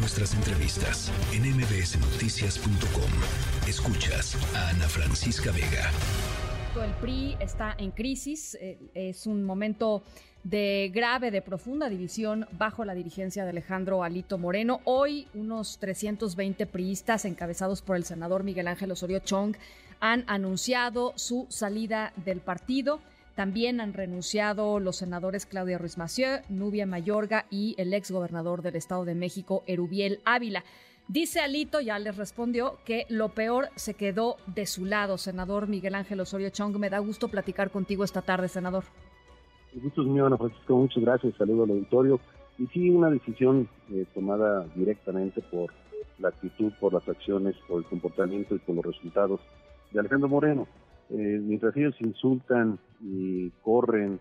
nuestras entrevistas en mbsnoticias.com. Escuchas a Ana Francisca Vega. El PRI está en crisis, eh, es un momento de grave, de profunda división bajo la dirigencia de Alejandro Alito Moreno. Hoy unos 320 priistas encabezados por el senador Miguel Ángel Osorio Chong han anunciado su salida del partido. También han renunciado los senadores Claudia Ruiz Massieu, Nubia Mayorga y el ex gobernador del Estado de México, Erubiel Ávila. Dice Alito, ya les respondió, que lo peor se quedó de su lado. Senador Miguel Ángel Osorio Chong, me da gusto platicar contigo esta tarde, senador. El gusto es mío, Ana Francisco, muchas gracias, saludo al auditorio. Y sí, una decisión eh, tomada directamente por la actitud, por las acciones, por el comportamiento y por los resultados de Alejandro Moreno. Eh, mientras ellos insultan y corren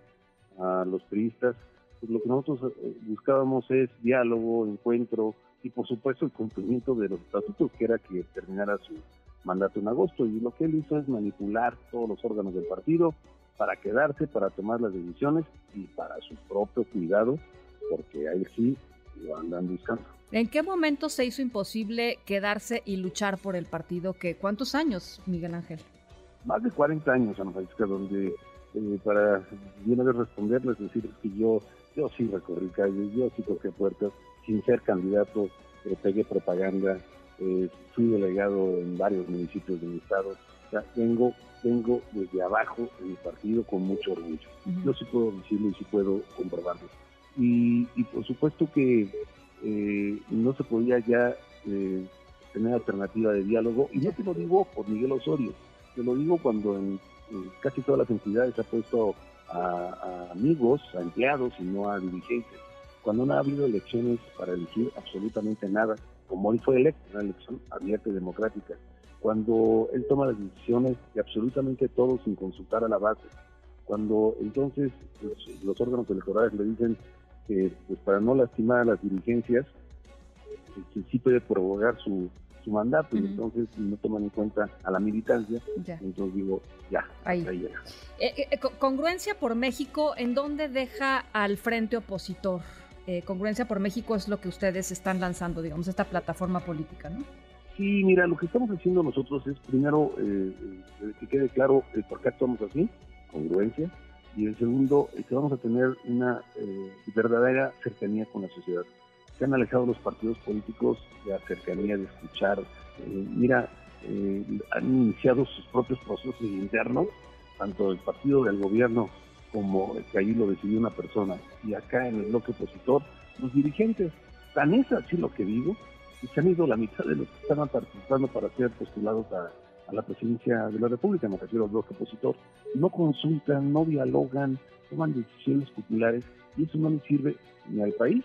a los priistas, pues lo que nosotros eh, buscábamos es diálogo, encuentro y por supuesto el cumplimiento de los estatutos, que era que terminara su mandato en agosto. Y lo que él hizo es manipular todos los órganos del partido para quedarse, para tomar las decisiones y para su propio cuidado, porque ahí sí lo andan buscando. ¿En qué momento se hizo imposible quedarse y luchar por el partido? que ¿Cuántos años, Miguel Ángel? Más de 40 años, Ana Francisca, donde eh, para bien de responderles, decir que yo, yo sí recorrí calles, yo sí toqué puertas, sin ser candidato, eh, pegué propaganda, eh, fui delegado en varios municipios de mi estado, o sea, vengo, vengo desde abajo en mi partido con mucho orgullo. Yo sí puedo decirlo y sí puedo comprobarlo. Y, y por supuesto que no se podía ya tener alternativa de diálogo, y yo te lo digo por Miguel Osorio, te lo digo cuando en, casi todas las entidades se ha puesto a, amigos, a empleados y no a dirigentes. Cuando no ha habido elecciones para elegir absolutamente nada, como hoy fue electo, una elección abierta y democrática, cuando él toma las decisiones de absolutamente todo sin consultar a la base, cuando entonces pues, los órganos electorales le dicen que pues, para no lastimar a las dirigencias, que sí puede prorrogar su, su mandato y entonces no toman en cuenta a la militancia, entonces digo, ya, ahí, llega. Eh, eh, eh, congruencia por México, ¿en dónde deja al frente opositor? congruencia por México es lo que ustedes están lanzando, digamos, esta plataforma política, ¿no? Sí, mira, lo que estamos haciendo nosotros es primero que quede claro el por qué actuamos así, congruencia, y el segundo, que vamos a tener una verdadera cercanía con la sociedad se han alejado los partidos políticos de la de escuchar. Eh, mira, eh, han iniciado sus propios procesos internos, tanto el partido del gobierno como el que allí lo decidió una persona, y acá en el bloque opositor, los dirigentes, tan es así lo que digo, y se han ido la mitad de los que estaban participando para ser postulados a, a la presidencia de la República, me refiero al bloque opositor, no consultan, no dialogan, toman decisiones populares, y eso no le sirve ni al país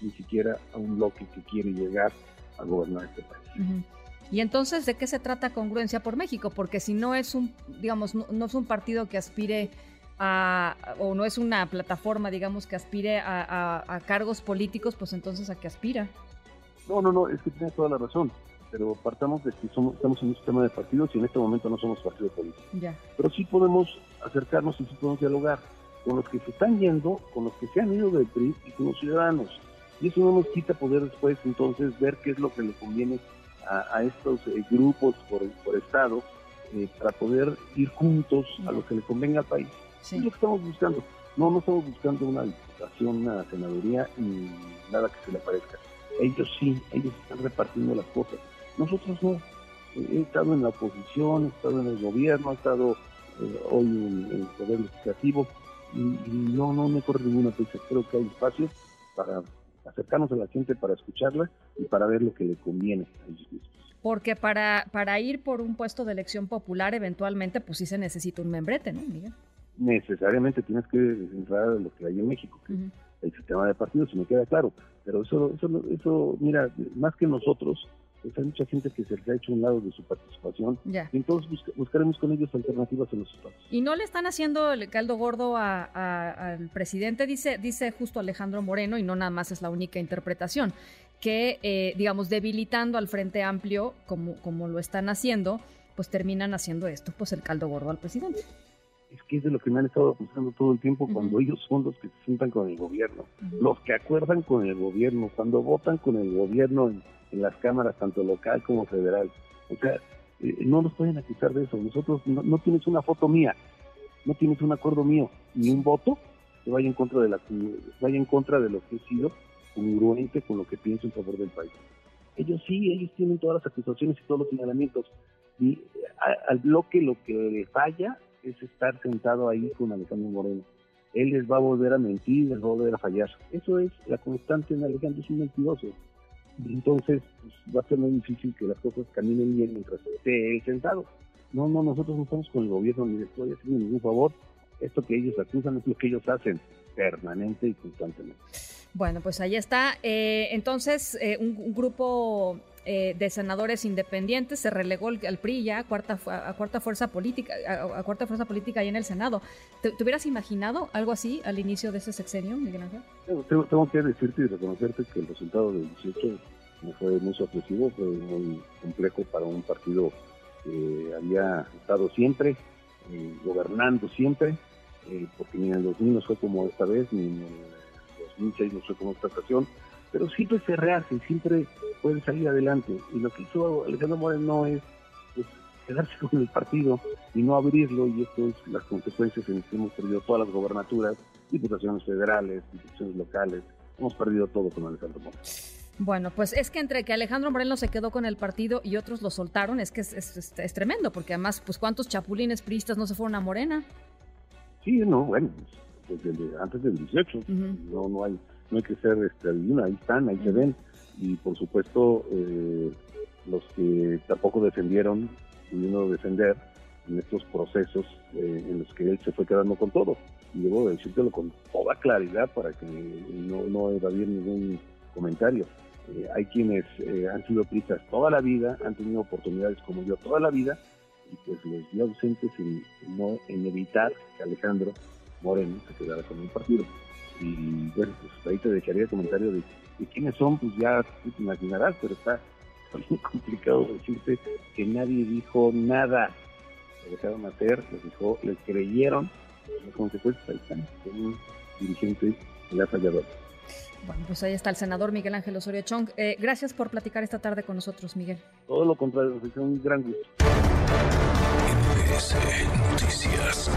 ni siquiera a un bloque que quiere llegar a gobernar este país. Y entonces, ¿de qué se trata congruencia por México? Porque si no es un, digamos, no, es un partido que aspire a, o no es una plataforma, digamos, que aspire a, cargos políticos, pues entonces ¿a qué aspira? No, no, no, es que tiene toda la razón. Pero partamos de que somos, estamos en un sistema de partidos y en este momento no somos partido político. Ya. Pero sí podemos acercarnos y sí podemos dialogar con los que se están yendo, con los que se han ido del PRI y con los ciudadanos y eso no nos quita poder después entonces ver qué es lo que le conviene a, estos eh, grupos por, por estado eh, para poder ir juntos a lo que le convenga al país. Es lo que estamos buscando. No, no estamos buscando una diputación, una senaduría ni nada que se le parezca. Ellos sí, ellos están repartiendo las cosas. Nosotros no. He estado en la oposición, he estado en el gobierno, he estado eh, hoy en, el Poder Legislativo y, no, no me corre ninguna prisa. Creo que hay espacio para acercarnos a la gente para escucharla y para ver lo que le conviene a ellos mismos. Porque para, para ir por un puesto de elección popular, eventualmente, pues sí se necesita un membrete, ¿no, Miguel? Necesariamente tienes que entrar a lo que hay en México, que el sistema de partidos, si me queda claro. Pero eso, eso, eso, mira, más que nosotros, pues hay mucha gente que se le ha hecho un lado de su participación. Y entonces buscaremos con ellos alternativas en los espacios. Y no le están haciendo el caldo gordo al presidente, dice, dice justo Alejandro Moreno, y no nada más es la única interpretación, que, eh, digamos, debilitando al Frente Amplio, como, como lo están haciendo, pues terminan haciendo esto, pues el caldo gordo al presidente. es que es de lo que me han estado acusando todo el tiempo cuando ellos son los que se sientan con el gobierno, los que acuerdan con el gobierno, cuando votan con el gobierno en, las cámaras, tanto local como federal. O sea, eh, no nos pueden acusar de eso. Nosotros no, tienes una foto mía, no tienes un acuerdo mío, ni un voto que vaya en contra de la vaya en contra de lo que he sido congruente con lo que pienso en favor del país. Ellos sí, ellos tienen todas las acusaciones y todos los señalamientos. Y al bloque lo que le falla es estar sentado ahí con Alejandro Moreno. Él les va a volver a mentir, les va a volver a fallar. Eso es la constante en Alejandro, es un mentiroso. Entonces pues, va a ser muy difícil que las cosas caminen bien mientras esté sentado. No, no, nosotros no estamos con el gobierno ni les estoy haciendo ningún favor. Esto que ellos acusan es lo que ellos hacen permanente y constantemente. Bueno, pues ahí está. Eh, entonces, eh, un, grupo eh, de senadores independientes se relegó al PRI ya a cuarta, a cuarta fuerza política, a, cuarta fuerza política ahí en el Senado. ¿Te, hubieras imaginado algo así al inicio de ese sexenio, Miguel Ángel? Tengo, que decirte y reconocerte que el resultado del 18 fue muy sorpresivo, fue muy complejo para un partido que había estado siempre, gobernando siempre, porque ni en el 2000 no fue como esta vez, ni en el y no sé cómo ocasión, pero siempre se rehace, siempre pueden salir adelante. Y lo que hizo Alejandro Moreno es pues, quedarse con el partido y no abrirlo, y esto es las consecuencias en que hemos perdido todas las gobernaturas, diputaciones federales, diputaciones locales, hemos perdido todo con Alejandro Moreno. Bueno, pues es que entre que Alejandro Moreno se quedó con el partido y otros lo soltaron, es que es, es, tremendo, porque además, pues cuántos chapulines priistas no se fueron a Morena. Sí, no, bueno, antes del 18. No no hay no hay que ser este, ahí están, ahí se ven. Y por supuesto, eh, los que tampoco defendieron, pudieron defender en estos procesos eh, en los que él se fue quedando con todo. Y debo decírtelo con toda claridad para que no, no evadir ningún comentario. Eh, hay quienes han sido prisas toda la vida, han tenido oportunidades como yo toda la vida, y pues les vi ausentes en, no, en evitar que Alejandro Moreno se quedara con un partido. Y bueno, pues ahí te dejaría el comentario de, quiénes son, pues ya te imaginarás, pero está muy complicado decirte que nadie dijo nada. Lo dejaron hacer, les dijo, les creyeron, las consecuencias ahí están, un dirigente de la falladora. Bueno, pues ahí está el senador Miguel Ángel Osorio Chong. Eh, gracias por platicar esta tarde con nosotros, Miguel. Todo lo contrario, es un gran gusto. Noticias.